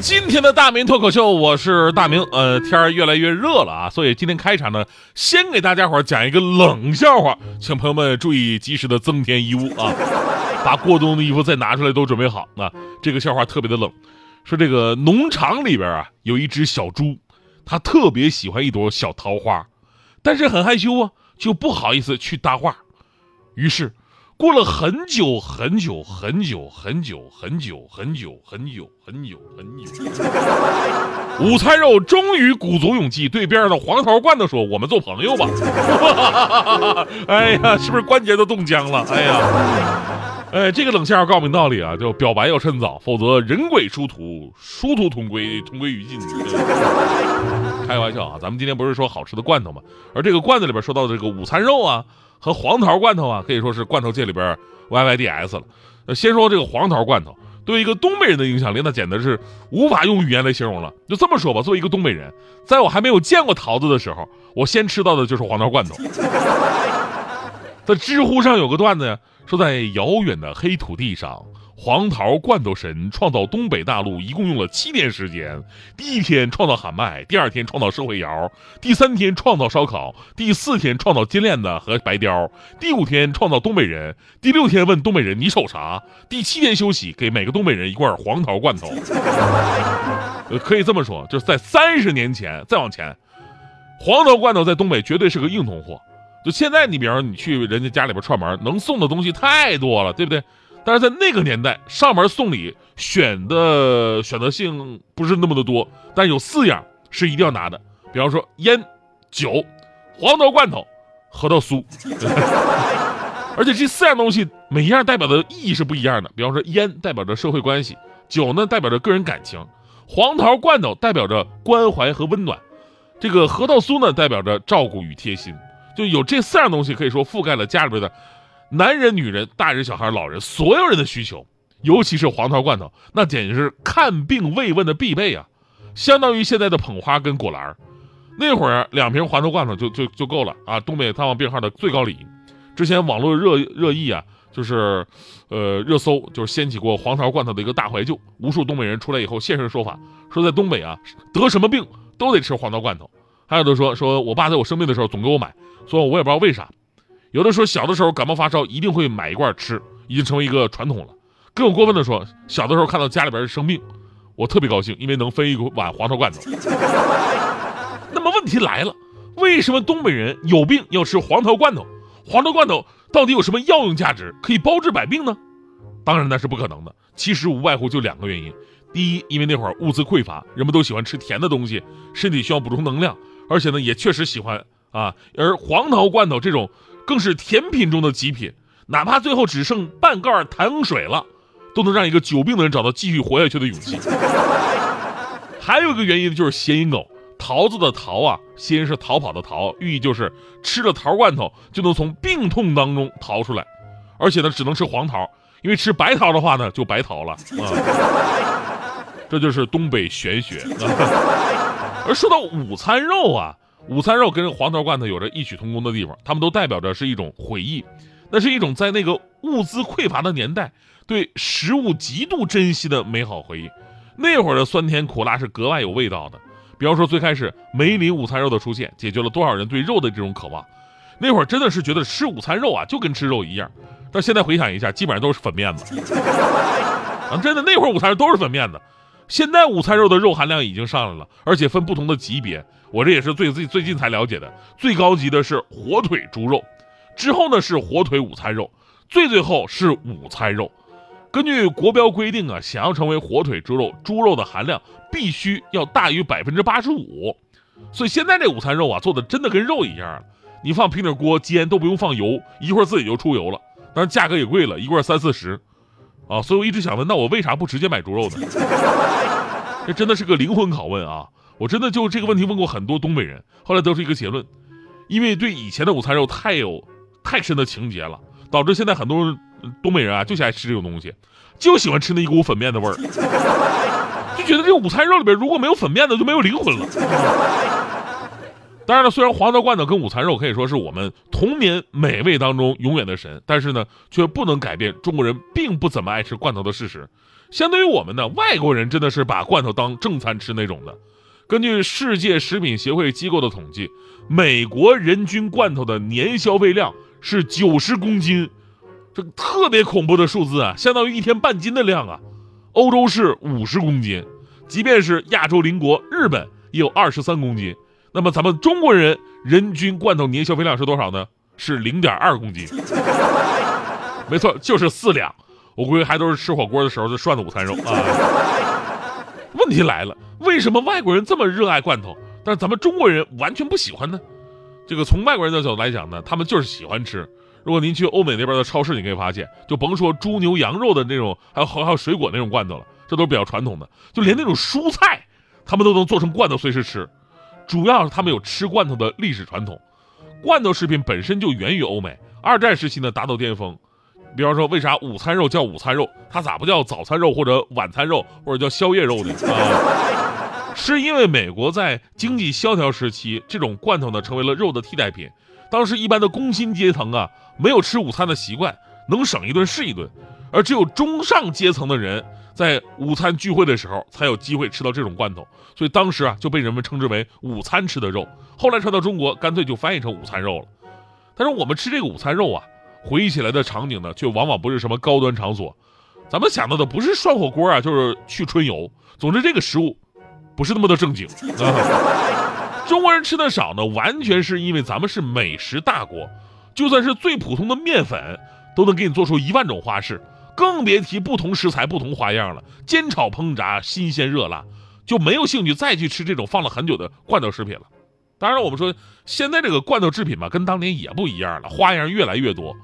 今天的大明脱口秀，我是大明。呃，天儿越来越热了啊，所以今天开场呢，先给大家伙讲一个冷笑话，请朋友们注意及时的增添衣物啊，把过冬的衣服再拿出来都准备好。那这个笑话特别的冷，说这个农场里边啊有一只小猪，它特别喜欢一朵小桃花，但是很害羞啊，就不好意思去搭话，于是。过了很久很久很久很久很久很久很久很久很久，午餐肉终于鼓足勇气对边上的黄桃罐头说：“我们做朋友吧。”哎呀，是不是关节都冻僵了？哎呀，哎，这个冷笑话告诉你道理啊，就表白要趁早，否则人鬼殊途，殊途同归，同归于尽。开玩笑啊，咱们今天不是说好吃的罐头吗？而这个罐子里边说到的这个午餐肉啊。和黄桃罐头啊，可以说是罐头界里边 YYDS 了。先说这个黄桃罐头，对于一个东北人的影响力，那简直是无法用语言来形容了。就这么说吧，作为一个东北人，在我还没有见过桃子的时候，我先吃到的就是黄桃罐头。在知乎上有个段子呀，说在遥远的黑土地上。黄桃罐头神创造东北大陆一共用了七天时间。第一天创造喊麦，第二天创造社会摇，第三天创造烧烤，第四天创造金链子和白貂，第五天创造东北人，第六天问东北人你瞅啥？第七天休息，给每个东北人一罐黄桃罐头。呃，可以这么说，就是在三十年前再往前，黄桃罐头在东北绝对是个硬通货。就现在，你比方说你去人家家里边串门，能送的东西太多了，对不对？但是在那个年代，上门送礼选的选择性不是那么的多，但有四样是一定要拿的，比方说烟、酒、黄桃罐头、核桃酥，而且这四样东西每一样代表的意义是不一样的。比方说烟代表着社会关系，酒呢代表着个人感情，黄桃罐头代表着关怀和温暖，这个核桃酥呢代表着照顾与贴心。就有这四样东西，可以说覆盖了家里边的。男人、女人、大人、小孩、老人，所有人的需求，尤其是黄桃罐头，那简直是看病慰问的必备啊！相当于现在的捧花跟果篮那会儿两瓶黄桃罐头就 就就够了啊！东北探望病号的最高礼。之前网络热热议啊，就是呃热搜就是掀起过黄桃罐头的一个大怀旧，无数东北人出来以后现身说法，说在东北啊得什么病都得吃黄桃罐头。还有的说说我爸在我生病的时候总给我买，说我也不知道为啥。有的说小的时候感冒发烧一定会买一罐吃，已经成为一个传统了。更有过分的说，小的时候看到家里边生病，我特别高兴，因为能分一碗黄桃罐头。那么问题来了，为什么东北人有病要吃黄桃罐头？黄桃罐头到底有什么药用价值，可以包治百病呢？当然那是不可能的。其实无外乎就两个原因：第一，因为那会儿物资匮乏，人们都喜欢吃甜的东西，身体需要补充能量，而且呢也确实喜欢啊。而黄桃罐头这种。更是甜品中的极品，哪怕最后只剩半盖糖水了，都能让一个久病的人找到继续活下去的勇气。还有一个原因就是谐音梗，桃子的桃啊，谐音是逃跑的逃，寓意就是吃了桃罐头就能从病痛当中逃出来，而且呢只能吃黄桃，因为吃白桃的话呢就白逃了啊。这就是东北玄学。而说到午餐肉啊。午餐肉跟黄桃罐头有着异曲同工的地方，它们都代表着是一种回忆，那是一种在那个物资匮乏的年代对食物极度珍惜的美好回忆。那会儿的酸甜苦辣是格外有味道的。比方说最开始梅林午餐肉的出现，解决了多少人对肉的这种渴望。那会儿真的是觉得吃午餐肉啊就跟吃肉一样，但现在回想一下，基本上都是粉面子。啊，真的那会儿午餐肉都是粉面子。现在午餐肉的肉含量已经上来了，而且分不同的级别。我这也是最最最近才了解的，最高级的是火腿猪肉，之后呢是火腿午餐肉，最最后是午餐肉。根据国标规定啊，想要成为火腿猪肉，猪肉的含量必须要大于百分之八十五。所以现在这午餐肉啊，做的真的跟肉一样，你放平底锅煎都不用放油，一会儿自己就出油了。但是价格也贵了，一罐三四十。啊，所以我一直想问，那我为啥不直接买猪肉呢？这真的是个灵魂拷问啊！我真的就这个问题问过很多东北人，后来得出一个结论：因为对以前的午餐肉太有太深的情节了，导致现在很多东北人啊，就喜欢吃这种东西，就喜欢吃那一股粉面的味儿，就觉得这午餐肉里边如果没有粉面的，就没有灵魂了。当然了，虽然黄豆罐头跟午餐肉可以说是我们童年美味当中永远的神，但是呢，却不能改变中国人并不怎么爱吃罐头的事实。相对于我们呢，外国人真的是把罐头当正餐吃那种的。根据世界食品协会机构的统计，美国人均罐头的年消费量是九十公斤，这特别恐怖的数字啊，相当于一天半斤的量啊。欧洲是五十公斤，即便是亚洲邻国日本也有二十三公斤。那么咱们中国人人均罐头年消费量是多少呢？是零点二公斤。没错，就是四两。我估计还都是吃火锅的时候就涮的午餐肉啊。问题来了，为什么外国人这么热爱罐头，但是咱们中国人完全不喜欢呢？这个从外国人的角度来讲呢，他们就是喜欢吃。如果您去欧美那边的超市，你可以发现，就甭说猪牛羊肉的那种，还有还有水果那种罐头了，这都是比较传统的。就连那种蔬菜，他们都能做成罐头随时吃。主要是他们有吃罐头的历史传统，罐头食品本身就源于欧美，二战时期呢达到巅峰。比方说，为啥午餐肉叫午餐肉，它咋不叫早餐肉或者晚餐肉或者叫宵夜肉呢？啊，是因为美国在经济萧条时期，这种罐头呢成为了肉的替代品。当时一般的工薪阶层啊，没有吃午餐的习惯，能省一顿是一顿，而只有中上阶层的人。在午餐聚会的时候，才有机会吃到这种罐头，所以当时啊就被人们称之为午餐吃的肉。后来传到中国，干脆就翻译成午餐肉了。但是我们吃这个午餐肉啊，回忆起来的场景呢，却往往不是什么高端场所，咱们想到的不是涮火锅啊，就是去春游。总之，这个食物不是那么的正经啊。中国人吃的少呢，完全是因为咱们是美食大国，就算是最普通的面粉，都能给你做出一万种花式。更别提不同食材、不同花样了，煎炒烹炸，新鲜热辣，就没有兴趣再去吃这种放了很久的罐头食品了。当然，我们说现在这个罐头制品嘛，跟当年也不一样了，花样越来越多。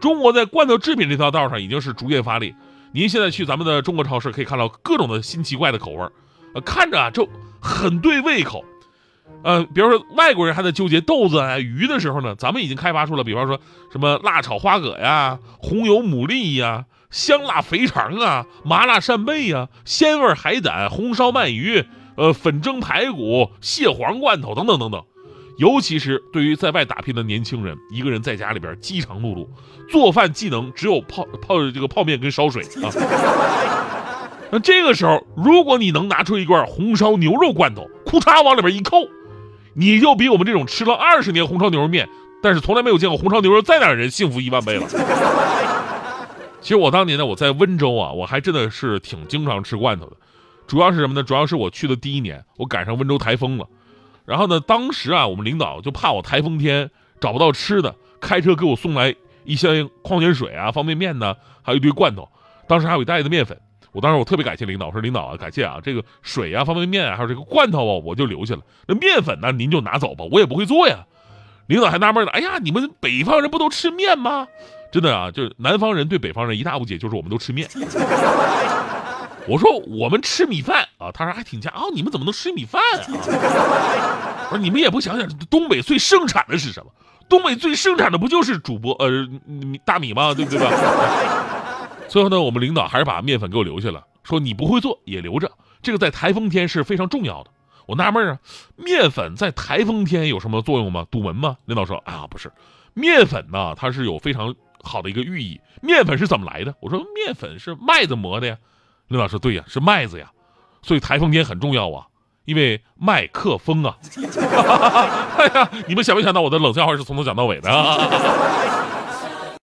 中国在罐头制品这条道上已经是逐渐发力。您现在去咱们的中国超市，可以看到各种的新奇怪的口味儿呃，看着啊就很对胃口。呃，比如说外国人还在纠结豆子啊、鱼的时候呢，咱们已经开发出了，比方说什么辣炒花蛤呀、红油牡蛎呀。香辣肥肠啊，麻辣扇贝呀，鲜味海胆，红烧鳗鱼，呃，粉蒸排骨，蟹黄罐头等等等等。尤其是对于在外打拼的年轻人，一个人在家里边饥肠辘辘，做饭技能只有泡泡这个泡面跟烧水啊。那这个时候，如果你能拿出一罐红烧牛肉罐头，库嚓往里边一扣，你就比我们这种吃了二十年红烧牛肉面，但是从来没有见过红烧牛肉在哪的人幸福一万倍了。其实我当年呢，我在温州啊，我还真的是挺经常吃罐头的。主要是什么呢？主要是我去的第一年，我赶上温州台风了。然后呢，当时啊，我们领导就怕我台风天找不到吃的，开车给我送来一箱矿泉水啊、方便面呢，还有一堆罐头。当时还有一袋子面粉。我当时我特别感谢领导，我说领导啊，感谢啊，这个水啊、方便面啊，还有这个罐头啊，我就留下了。那面粉呢，您就拿走吧，我也不会做呀。领导还纳闷呢，哎呀，你们北方人不都吃面吗？真的啊，就是南方人对北方人一大误解，就是我们都吃面。我说我们吃米饭啊，他说还挺家啊，你们怎么能吃米饭啊？我说你们也不想想，东北最盛产的是什么？东北最盛产的不就是主播呃大米吗？对不对吧？最后呢，我们领导还是把面粉给我留下了，说你不会做也留着，这个在台风天是非常重要的。我纳闷啊，面粉在台风天有什么作用吗？堵门吗？领导说啊，不是，面粉呢，它是有非常。好的一个寓意，面粉是怎么来的？我说面粉是麦子磨的呀。领导说对呀，是麦子呀，所以台风天很重要啊，因为麦克风啊。哎呀，你们想没想到我的冷笑话是从头讲到尾的？